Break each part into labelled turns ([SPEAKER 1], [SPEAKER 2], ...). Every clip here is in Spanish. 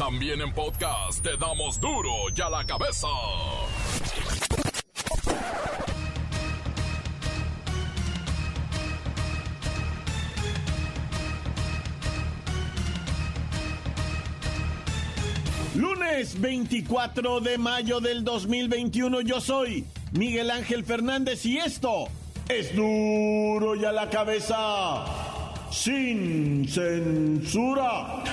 [SPEAKER 1] También en podcast te damos duro y a la cabeza.
[SPEAKER 2] Lunes 24 de mayo del 2021 yo soy Miguel Ángel Fernández y esto es duro y a la cabeza sin censura.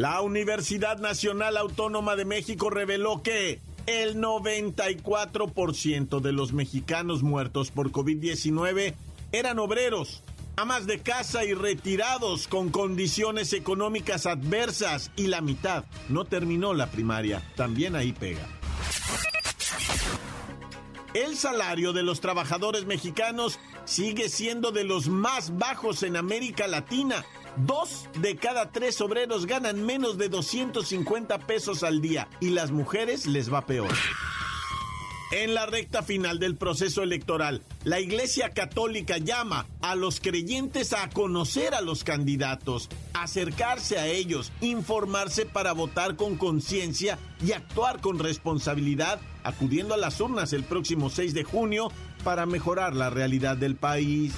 [SPEAKER 2] La Universidad Nacional Autónoma de México reveló que el 94% de los mexicanos muertos por COVID-19 eran obreros, amas de casa y retirados con condiciones económicas adversas y la mitad no terminó la primaria. También ahí pega. El salario de los trabajadores mexicanos sigue siendo de los más bajos en América Latina. Dos de cada tres obreros ganan menos de 250 pesos al día y las mujeres les va peor. En la recta final del proceso electoral, la Iglesia Católica llama a los creyentes a conocer a los candidatos, acercarse a ellos, informarse para votar con conciencia y actuar con responsabilidad, acudiendo a las urnas el próximo 6 de junio para mejorar la realidad del país.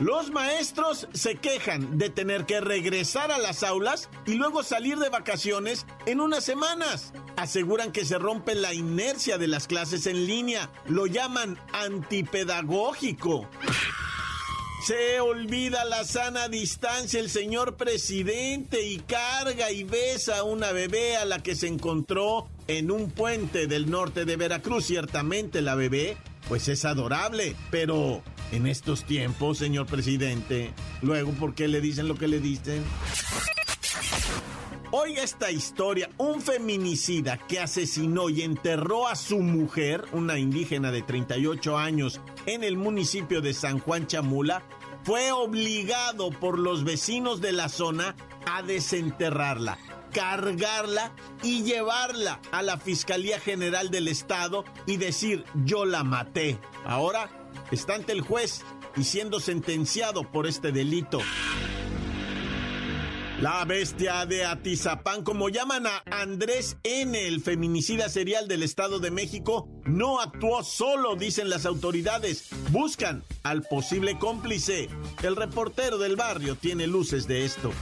[SPEAKER 2] Los maestros se quejan de tener que regresar a las aulas y luego salir de vacaciones en unas semanas. Aseguran que se rompe la inercia de las clases en línea. Lo llaman antipedagógico. Se olvida la sana distancia el señor presidente y carga y besa a una bebé a la que se encontró en un puente del norte de Veracruz. Ciertamente la bebé, pues es adorable, pero en estos tiempos, señor presidente, luego, ¿por qué le dicen lo que le dicen? Oiga esta historia, un feminicida que asesinó y enterró a su mujer, una indígena de 38 años, en el municipio de San Juan Chamula, fue obligado por los vecinos de la zona a desenterrarla, cargarla y llevarla a la Fiscalía General del Estado y decir yo la maté. Ahora está ante el juez y siendo sentenciado por este delito. La bestia de Atizapán, como llaman a Andrés N., el feminicida serial del Estado de México, no actuó solo, dicen las autoridades. Buscan al posible cómplice. El reportero del barrio tiene luces de esto.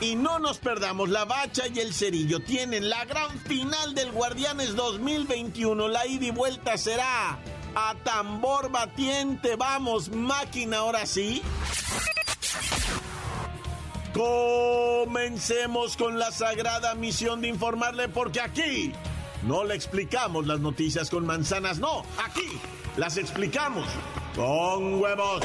[SPEAKER 2] Y no nos perdamos, la bacha y el cerillo tienen la gran final del Guardianes 2021. La ida y vuelta será a tambor batiente. Vamos, máquina, ahora sí. Comencemos con la sagrada misión de informarle porque aquí no le explicamos las noticias con manzanas, no, aquí las explicamos con huevos.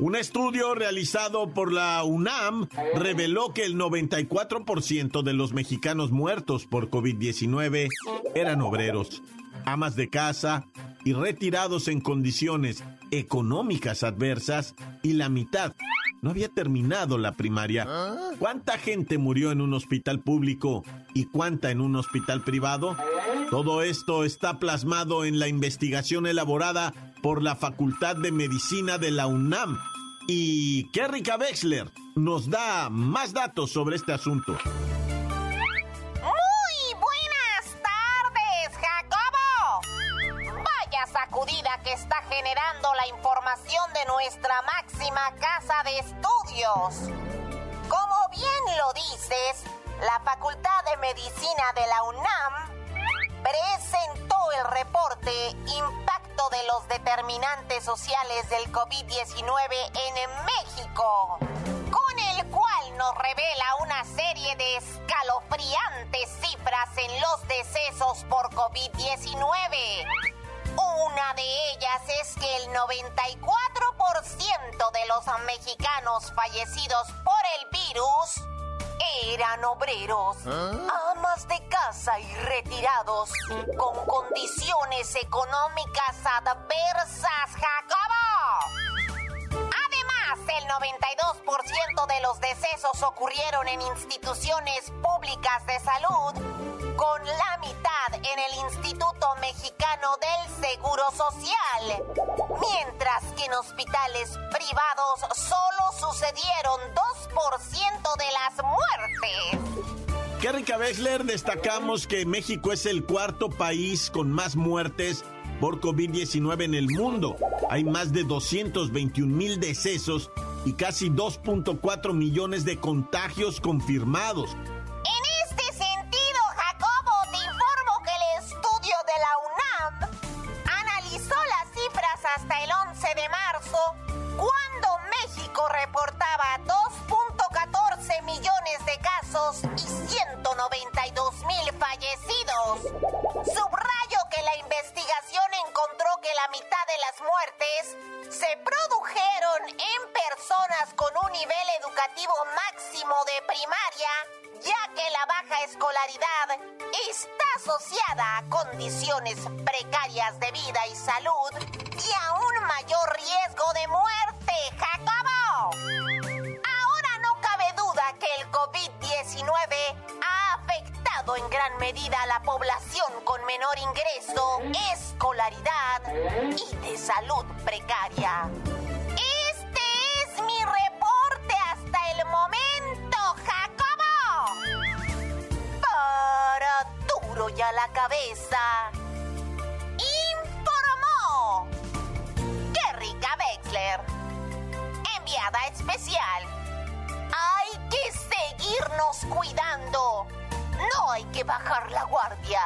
[SPEAKER 2] Un estudio realizado por la UNAM reveló que el 94% de los mexicanos muertos por COVID-19 eran obreros, amas de casa y retirados en condiciones económicas adversas y la mitad no había terminado la primaria. ¿Cuánta gente murió en un hospital público y cuánta en un hospital privado? Todo esto está plasmado en la investigación elaborada por la Facultad de Medicina de la UNAM. Y Kerrika Wexler nos da más datos sobre este asunto.
[SPEAKER 3] Muy buenas tardes, Jacobo. Vaya sacudida que está generando la información de nuestra máxima casa de estudios. Como bien lo dices, la Facultad de Medicina de la UNAM presentó el reporte Impacto de los determinantes sociales del COVID-19 en México, con el cual nos revela una serie de escalofriantes cifras en los decesos por COVID-19. Una de ellas es que el 94% de los mexicanos fallecidos por el virus eran obreros, ¿Ah? amas de casa y retirados, con condiciones económicas adversas, Jacobo. Además, el 92% de los decesos ocurrieron en instituciones públicas de salud, con la mitad en el Instituto Mexicano del Seguro Social, mientras que en hospitales privados solo sucedieron 2% de las muertes.
[SPEAKER 2] Kerrika Bexler, destacamos que México es el cuarto país con más muertes por COVID-19 en el mundo. Hay más de 221 mil decesos y casi 2.4 millones de contagios confirmados.
[SPEAKER 3] Precarias de vida y salud y a un mayor riesgo de muerte, Jacobo. Ahora no cabe duda que el COVID-19 ha afectado en gran medida a la población con menor ingreso, escolaridad y de salud precaria. Duro la cabeza. especial. Hay que seguirnos cuidando. No hay que bajar la guardia.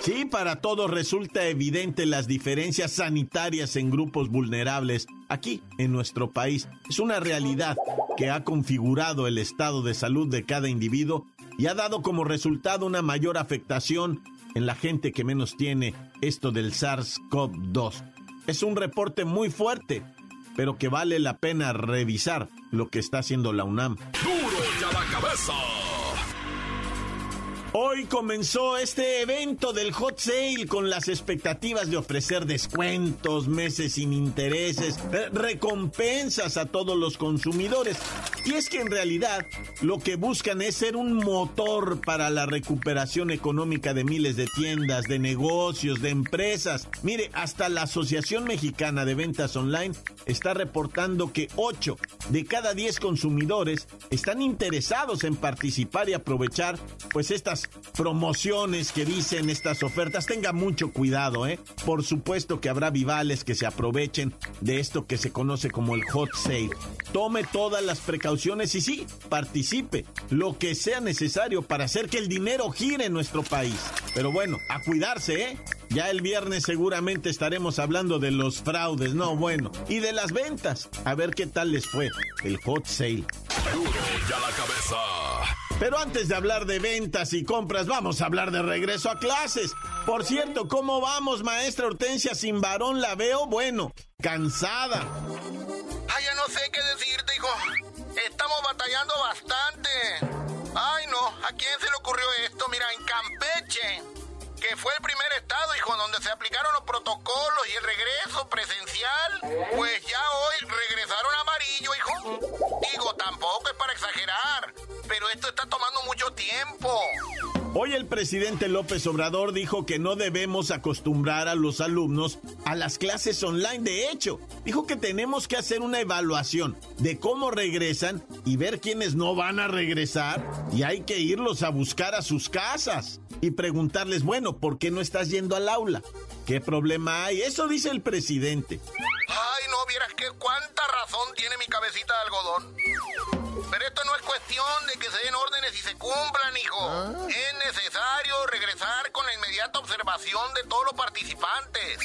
[SPEAKER 2] Sí, para todos resulta evidente las diferencias sanitarias en grupos vulnerables aquí en nuestro país. Es una realidad que ha configurado el estado de salud de cada individuo y ha dado como resultado una mayor afectación en la gente que menos tiene esto del SARS-CoV-2. Es un reporte muy fuerte pero que vale la pena revisar lo que está haciendo la UNAM.
[SPEAKER 1] ¡Duro ya la cabeza!
[SPEAKER 2] Hoy comenzó este evento del hot sale con las expectativas de ofrecer descuentos, meses sin intereses, eh, recompensas a todos los consumidores. Y es que en realidad lo que buscan es ser un motor para la recuperación económica de miles de tiendas, de negocios, de empresas. Mire, hasta la Asociación Mexicana de Ventas Online está reportando que 8 de cada 10 consumidores están interesados en participar y aprovechar pues estas promociones que dicen estas ofertas, tenga mucho cuidado, ¿eh? Por supuesto que habrá vivales que se aprovechen de esto que se conoce como el hot sale. Tome todas las precauciones y sí, participe lo que sea necesario para hacer que el dinero gire en nuestro país. Pero bueno, a cuidarse, ¿eh? Ya el viernes seguramente estaremos hablando de los fraudes, no bueno, y de las ventas. A ver qué tal les fue el hot sale.
[SPEAKER 1] ya la cabeza.
[SPEAKER 2] Pero antes de hablar de ventas y compras, vamos a hablar de regreso a clases. Por cierto, ¿cómo vamos, maestra Hortensia? Sin varón la veo, bueno, cansada.
[SPEAKER 4] Ay, ya no sé qué decirte, hijo. Estamos batallando bastante. Ay, no, ¿a quién se le ocurrió esto? Mira, en Campeche, que fue el primer estado, hijo, donde se aplicaron los protocolos y el regreso presencial, pues ya hoy regresaron amarillo, hijo. Digo, tampoco es para exagerar pero esto está tomando mucho tiempo.
[SPEAKER 2] Hoy el presidente López Obrador dijo que no debemos acostumbrar a los alumnos a las clases online. De hecho, dijo que tenemos que hacer una evaluación de cómo regresan y ver quiénes no van a regresar y hay que irlos a buscar a sus casas y preguntarles, bueno, ¿por qué no estás yendo al aula? ¿Qué problema hay? Eso dice el presidente.
[SPEAKER 4] Ay, no vieras que cuánta razón tiene mi cabecita de algodón. Pero esto no es cuestión de que se den órdenes y se cumplan, hijo. ¿Ah? Es necesario regresar con la inmediata observación de todos los participantes.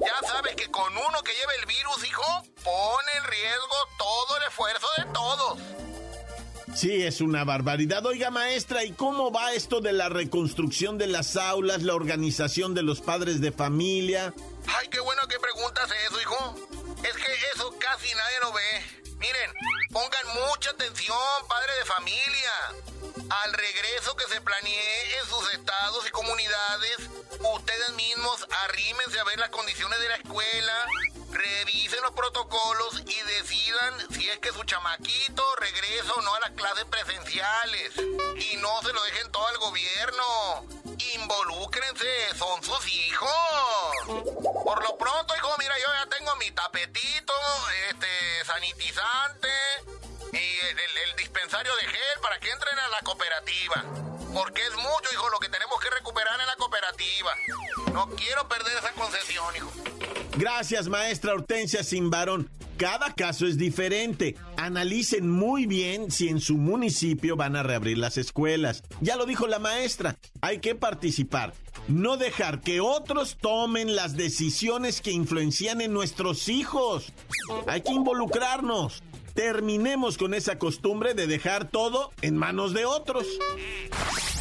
[SPEAKER 4] Ya sabes que con uno que lleve el virus, hijo, pone en riesgo todo el esfuerzo de todos.
[SPEAKER 2] Sí, es una barbaridad. Oiga, maestra, ¿y cómo va esto de la reconstrucción de las aulas, la organización de los padres de familia?
[SPEAKER 4] Ay, qué bueno que preguntas eso, hijo. Es que eso casi nadie lo ve. Miren, pongan mucha atención, padre de familia. Al regreso que se planee en sus estados y comunidades, ustedes mismos arrímense a ver las condiciones de la escuela, revisen los protocolos y decidan si es que su chamaquito regresa o no a las clases presenciales. Y no se lo dejen todo al gobierno. Involúcrense, son sus hijos. Por lo pronto, hijo, mira, yo ya tengo mi tapetito, este, sanitizante y el, dispensario de gel para que entren a la cooperativa. Porque es mucho, hijo, lo que tenemos que recuperar en la cooperativa. No quiero perder esa concesión, hijo.
[SPEAKER 2] Gracias, maestra Hortensia Simbarón. Cada caso es diferente. Analicen muy bien si en su municipio van a reabrir las escuelas. Ya lo dijo la maestra, hay que participar. No dejar que otros tomen las decisiones que influencian en nuestros hijos. Hay que involucrarnos. Terminemos con esa costumbre de dejar todo en manos de otros.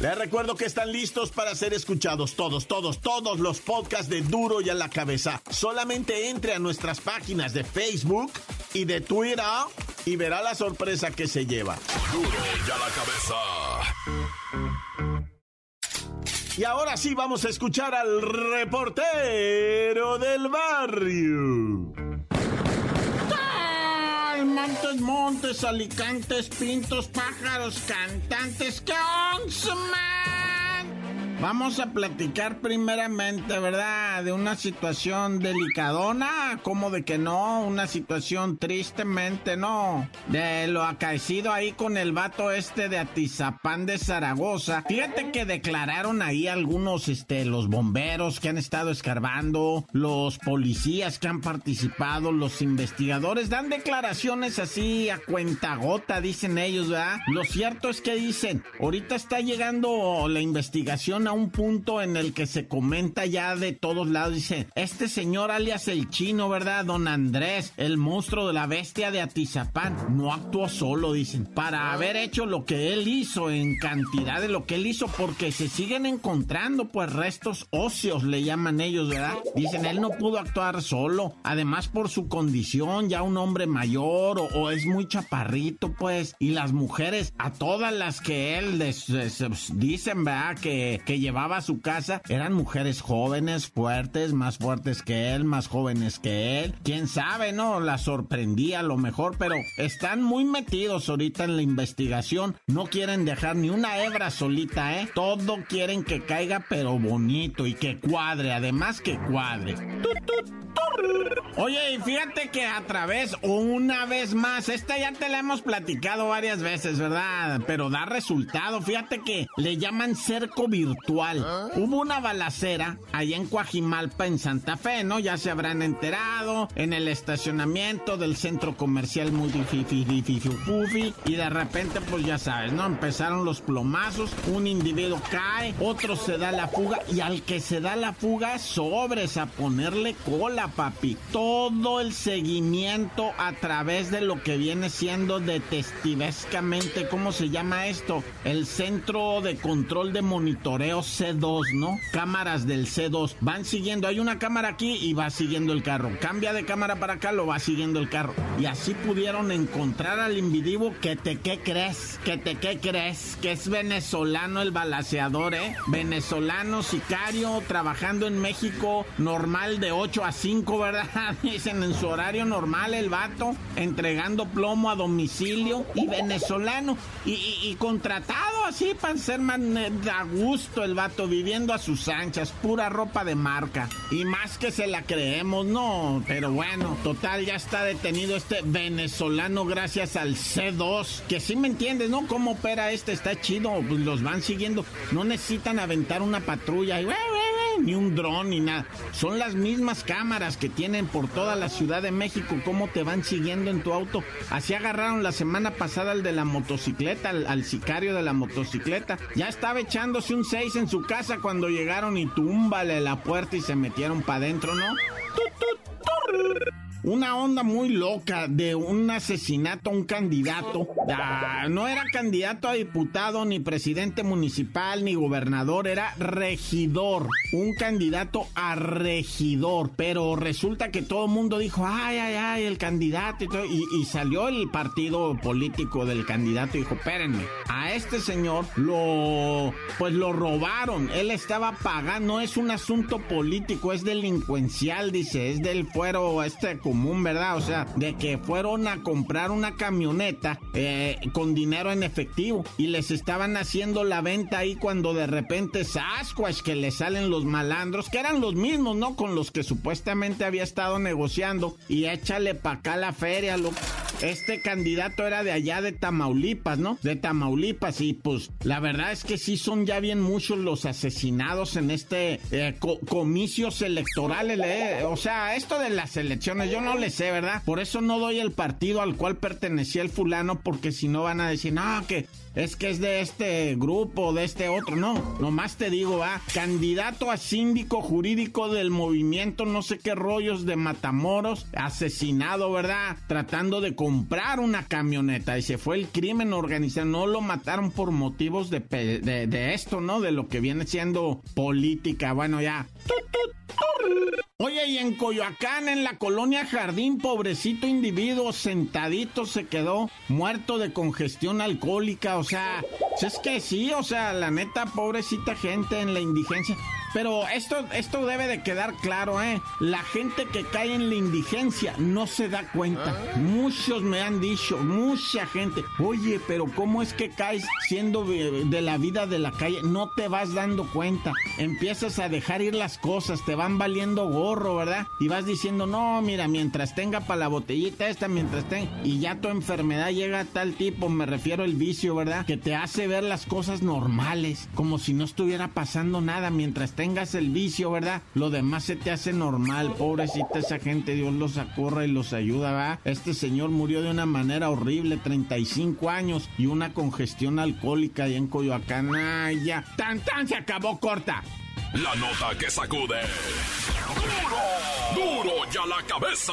[SPEAKER 2] Les recuerdo que están listos para ser escuchados todos, todos, todos los podcasts de Duro y a la cabeza. Solamente entre a nuestras páginas de Facebook y de Twitter y verá la sorpresa que se lleva.
[SPEAKER 1] Duro y a
[SPEAKER 2] la cabeza. Y ahora sí vamos a escuchar al reportero del barrio.
[SPEAKER 5] Montes, alicantes, pintos, pájaros, cantantes. ¡Qué Vamos a platicar primeramente, ¿verdad? De una situación delicadona, como de que no, una situación tristemente no. De lo acaecido ahí con el vato este de Atizapán de Zaragoza. Fíjate que declararon ahí algunos, este, los bomberos que han estado escarbando, los policías que han participado, los investigadores, dan declaraciones así a cuentagota, dicen ellos, ¿verdad? Lo cierto es que dicen, ahorita está llegando la investigación un punto en el que se comenta ya de todos lados. Dice, este señor alias el chino, ¿verdad? Don Andrés, el monstruo de la bestia de Atizapán, no actuó solo, dicen, para haber hecho lo que él hizo en cantidad de lo que él hizo, porque se siguen encontrando, pues, restos óseos, le llaman ellos, ¿verdad? Dicen, él no pudo actuar solo, además por su condición, ya un hombre mayor o, es muy chaparrito, pues, y las mujeres, a todas las que él les, dicen, ¿verdad? Que llevaba a su casa eran mujeres jóvenes, fuertes, más fuertes que él, más jóvenes que él. Quién sabe, ¿no? La sorprendía a lo mejor, pero están muy metidos ahorita en la investigación. No quieren dejar ni una hebra solita, ¿eh? Todo quieren que caiga, pero bonito y que cuadre, además que cuadre. Oye, y fíjate que a través, una vez más, esta ya te la hemos platicado varias veces, ¿verdad? Pero da resultado. Fíjate que le llaman cerco virtual. Hubo una balacera allá en Coajimalpa, en Santa Fe, ¿no? Ya se habrán enterado, en el estacionamiento del centro comercial muy y de repente, pues ya sabes, ¿no? Empezaron los plomazos, un individuo cae, otro se da la fuga y al que se da la fuga, sobres a ponerle cola, todo el seguimiento a través de lo que viene siendo detectivescamente, ¿cómo se llama esto? El Centro de Control de Monitoreo C2, ¿no? Cámaras del C2. Van siguiendo, hay una cámara aquí y va siguiendo el carro. Cambia de cámara para acá, lo va siguiendo el carro. Y así pudieron encontrar al individuo que te qué crees, que te qué crees, que es venezolano el balaceador, ¿eh? Venezolano, sicario, trabajando en México, normal de 8 a 5, ¿verdad? dicen en su horario normal el vato, entregando plomo a domicilio y venezolano y, contratado así para ser más a gusto el vato, viviendo a sus anchas, pura ropa de marca. Y más que se la creemos, no, pero bueno, total, ya está detenido este venezolano gracias al C2, que si me entiendes, ¿no? ¿Cómo opera este? Está chido, pues los van siguiendo, no necesitan aventar una patrulla y ni un dron ni nada. Son las mismas cámaras que tienen por toda la Ciudad de México, cómo te van siguiendo en tu auto. Así agarraron la semana pasada al de la motocicleta, al, sicario de la motocicleta. Ya estaba echándose un 6 en su casa cuando llegaron y túmbale la puerta y se metieron para adentro, ¿no? Una onda muy loca de un asesinato a un candidato. Ah, no era candidato a diputado, ni presidente municipal, ni gobernador, era regidor. Un candidato a regidor. Pero resulta que todo el mundo dijo, ay, ay, ay, el candidato. Y, salió el partido político del candidato dijo, espérenme, a este señor lo, pues lo robaron. Él estaba pagando, no es un asunto político, es delincuencial, dice, es del fuero este común, ¿verdad? O sea, de que fueron a comprar una camioneta eh, con dinero en efectivo y les estaban haciendo la venta ahí cuando de repente Sasquatch que le salen los malandros, que eran los mismos, ¿no? Con los que supuestamente había estado negociando y échale pa' acá la feria, lo este candidato era de allá de Tamaulipas, ¿no? De Tamaulipas y pues la verdad es que sí son ya bien muchos los asesinados en este eh, comicios electorales, ¿eh? O sea, esto de las elecciones yo no le sé, ¿verdad? Por eso no doy el partido al cual pertenecía el fulano porque si no van a decir, no, que es que es de este grupo, de este otro. No, nomás te digo, va, candidato a síndico jurídico del movimiento, no sé qué rollos de Matamoros, asesinado, ¿verdad? Tratando de comprar una camioneta y se fue el crimen organizado. No lo mataron por motivos de, de, esto, ¿no? De lo que viene siendo política. Bueno, ya. Oye, y en Coyoacán, en la colonia Jardín, pobrecito individuo, sentadito se quedó muerto de congestión alcohólica. O sea, es que sí, o sea, la neta, pobrecita gente en la indigencia. Pero esto, esto debe de quedar claro, ¿eh? La gente que cae en la indigencia no se da cuenta. Ah. Muchos me han dicho, mucha gente, oye, pero ¿cómo es que caes siendo de la vida de la calle? No te vas dando cuenta. Empiezas a dejar ir las cosas, te van valiendo gorro, ¿verdad? Y vas diciendo, no, mira, mientras tenga para la botellita esta, mientras tenga... Y ya tu enfermedad llega a tal tipo, me refiero al vicio, ¿verdad? Que te hace ver las cosas normales, como si no estuviera pasando nada mientras tengas el vicio, ¿verdad? Lo demás se te hace normal. Pobrecita esa gente, Dios los acorra y los ayuda, ¿verdad? Este señor murió de una manera horrible, 35 años y una congestión alcohólica ahí en Coyoacán. ¡Ay, ya! ¡Tan, tan! Se acabó corta.
[SPEAKER 1] La nota que sacude. ¡Duro! ¡Duro ya la cabeza!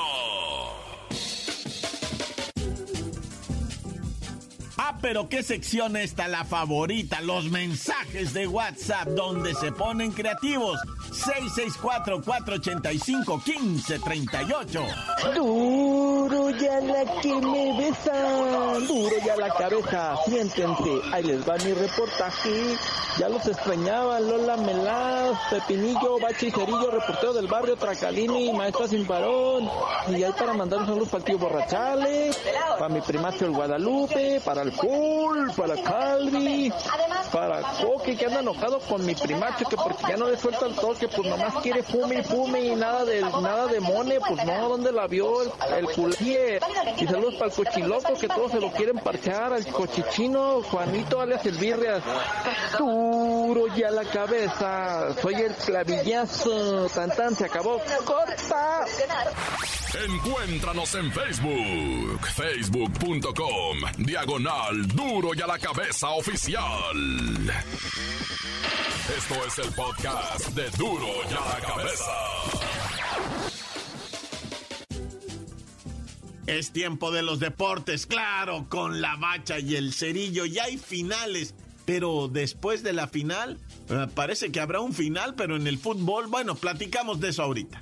[SPEAKER 2] Ah, pero qué sección está la favorita, los mensajes de WhatsApp donde se ponen creativos. 664-485-1538.
[SPEAKER 6] Duro ya la que me besa, duro ya la cabeza, siéntense, ahí les va mi reportaje. Ya los extrañaba Lola Melaz, Pepinillo, Bachi Cerillo, reportero del barrio Tracalini, maestra sin parón. Y ahí para mandar un saludo para el tío Borrachales, para mi primacio el Guadalupe, para el Cool, para Calvi, para Coque que anda enojado con mi primacho que porque ya no le suelta el toque, pues nomás quiere fume y fume y nada de nada de mone, pues no, ¿dónde la vio el, el Y saludos para el cochiloco que todos se lo quieren parchar, al cochichino, Juanito alias el Birrias duro ya la cabeza. Soy el clavillazo. Tan se acabó. ¡Corta!
[SPEAKER 1] Encuéntranos en Facebook. Facebook.com. Diagonal Duro y a la cabeza oficial. Esto es el podcast de Duro y a la cabeza.
[SPEAKER 2] Es tiempo de los deportes, claro, con la bacha y el cerillo. Ya hay finales pero después de la final, eh, parece que habrá un final, pero en el fútbol, bueno, platicamos de eso ahorita.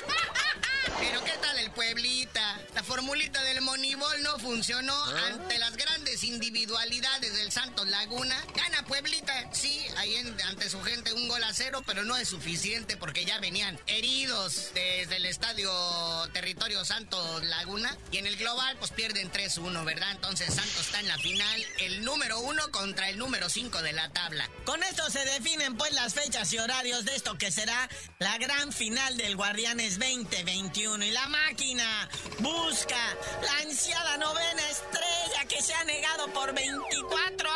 [SPEAKER 7] Pero ¿qué tal el Pueblita? La formulita del Monibol no funcionó ¿Ah? ante las grandes individualidades del Santos Laguna. Gana Pueblita, sí, ahí ante su gente un gol a cero, pero no es suficiente porque ya venían heridos desde el estadio Territorio Santos Laguna. Y en el global, pues pierden 3-1, ¿verdad? Entonces Santos está en la final, el número uno contra el número 5 de la tabla. Con esto se definen pues las fechas y horarios de esto que será la gran final del Guardianes 2021. Y la máquina busca la ansiada novena estrella que se ha negado por 24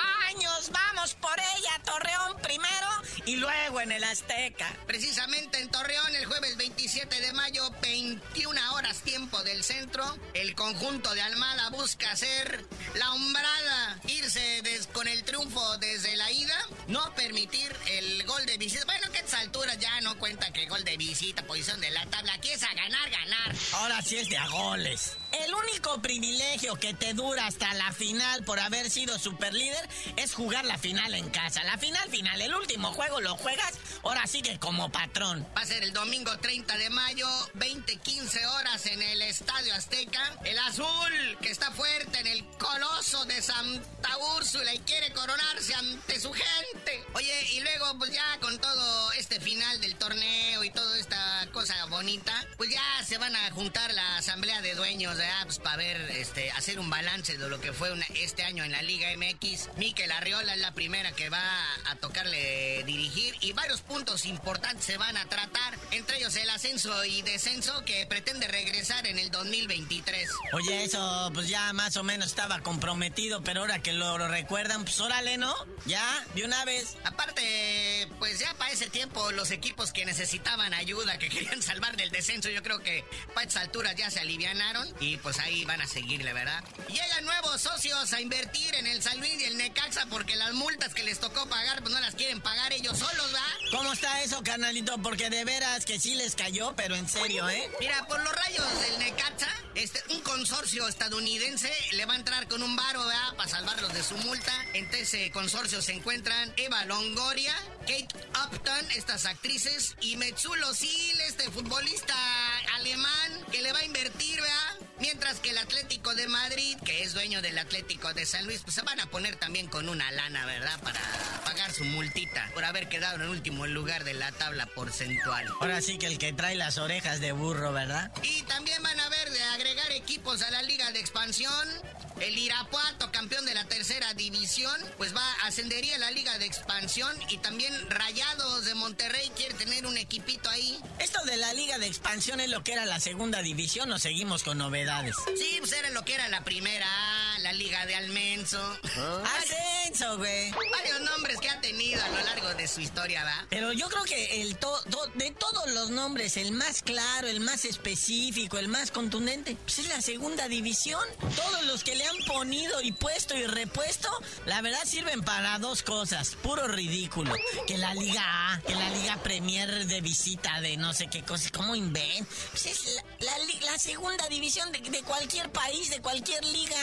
[SPEAKER 7] en el Azteca. Precisamente en Torreón el jueves 27 de mayo, 21 horas tiempo del centro, el conjunto de Almada busca hacer la hombrada, irse con el triunfo desde la ida, no permitir el gol de visita. Bueno, que a esta altura ya no cuenta que gol de visita, posición de la tabla. Aquí es a ganar, ganar. Ahora sí es de a goles. El único privilegio que te dura hasta la final por haber sido superlíder es jugar la final en casa. La final final, el último juego lo juegas, ahora sigue como patrón. Va a ser el domingo 30 de mayo, 20-15 horas en el Estadio Azteca. El azul, que está fuerte en el coloso de Santa Úrsula y quiere coronarse ante su gente. Oye, y luego pues ya con todo este final del torneo y toda esta cosa bonita, pues ya se van a juntar la asamblea de dueños pues para ver, este, hacer un balance de lo que fue este año en la Liga MX. Miquel Arriola es la primera que va a tocarle dirigir y varios puntos importantes se van a tratar, entre ellos el ascenso y descenso que pretende regresar en el 2023. Oye, eso pues ya más o menos estaba comprometido, pero ahora que lo, recuerdan, pues órale, ¿no? Ya, de una vez. Aparte, pues ya para ese tiempo los equipos que necesitaban ayuda, que querían salvar del descenso, yo creo que para estas alturas ya se alivianaron y pues ahí van a seguirle, ¿verdad? Llegan nuevos socios a invertir en el San Luis y el Necaxa porque las multas que les tocó pagar, pues no las quieren pagar ellos solos, ¿va? ¿Cómo está eso, carnalito? Porque de veras que sí les cayó, pero en serio, ¿eh? Mira, por los rayos del Necaxa, este, un consorcio estadounidense le va a entrar con un varo, ¿verdad? Para salvarlos de su multa. Entre ese consorcio se encuentran Eva Longoria, Kate Upton, estas actrices, y Metsulo Sil, este futbolista alemán que le va a invertir, ¿verdad? Mientras que el Atlético de Madrid, que es dueño del Atlético de San Luis, pues se van a poner también con una lana, ¿verdad? Para pagar su multita por haber quedado en último lugar de la tabla porcentual. Ahora sí que el que trae las orejas de burro, ¿verdad? Y también van a ver de agregar equipos a la liga de expansión. El Irapuato, campeón de la tercera división, pues va ascendería a la liga de expansión y también Rayados Monterrey quiere tener un equipito ahí. Esto de la liga de expansión es lo que era la segunda división o seguimos con novedades. Sí, pues era lo que era la primera, la liga de Almenso. ¿Ah? Ascenso, güey. Varios nombres que ha tenido a lo largo de su historia, ¿va? Pero yo creo que el de todos los nombres, el más claro, el más específico, el más contundente, pues es la segunda división. Todos los que le han ponido y puesto y repuesto, la verdad sirven para dos cosas. Puro ridículo. Que la Liga A, que la Liga Premier de visita de no sé qué cosa, ¿cómo invent? Pues es la, segunda división de, de cualquier país, de cualquier liga.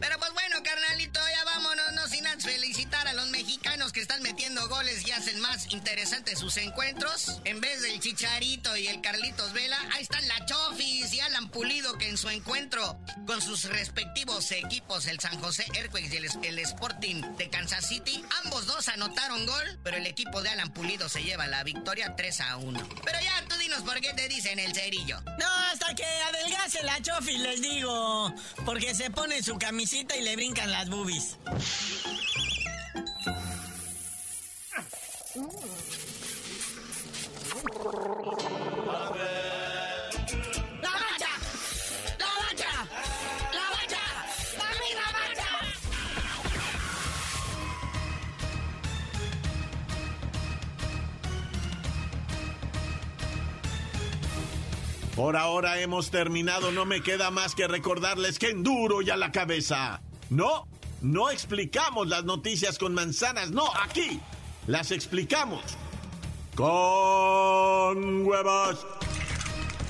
[SPEAKER 7] Pero pues bueno, carnalito, ya vámonos, no sin antes felicitar a los mexicanos que están metiendo goles y hacen más interesantes sus encuentros. En vez del Chicharito y el Carlitos Vela, ahí están la Chofis y Alan Pulido que en su encuentro con sus respectivos equipos, el San José Earthquakes y el, Sporting de Kansas City, ambos dos anotaron gol, pero el equipo de Alan Pulido se lleva la victoria 3 a 1. Pero ya, tú dinos por qué te dicen el cerillo. No, hasta que adelgace la Chofis, les digo. Porque se pone su camisita y le brincan las boobies.
[SPEAKER 2] Por ahora hemos terminado, no me queda más que recordarles que en duro y a la cabeza. No, no explicamos las noticias con manzanas, no, aquí las explicamos con huevos.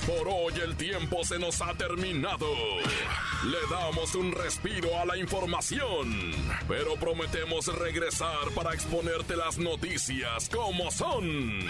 [SPEAKER 1] Por hoy el tiempo se nos ha terminado. Le damos un respiro a la información, pero prometemos regresar para exponerte las noticias como son.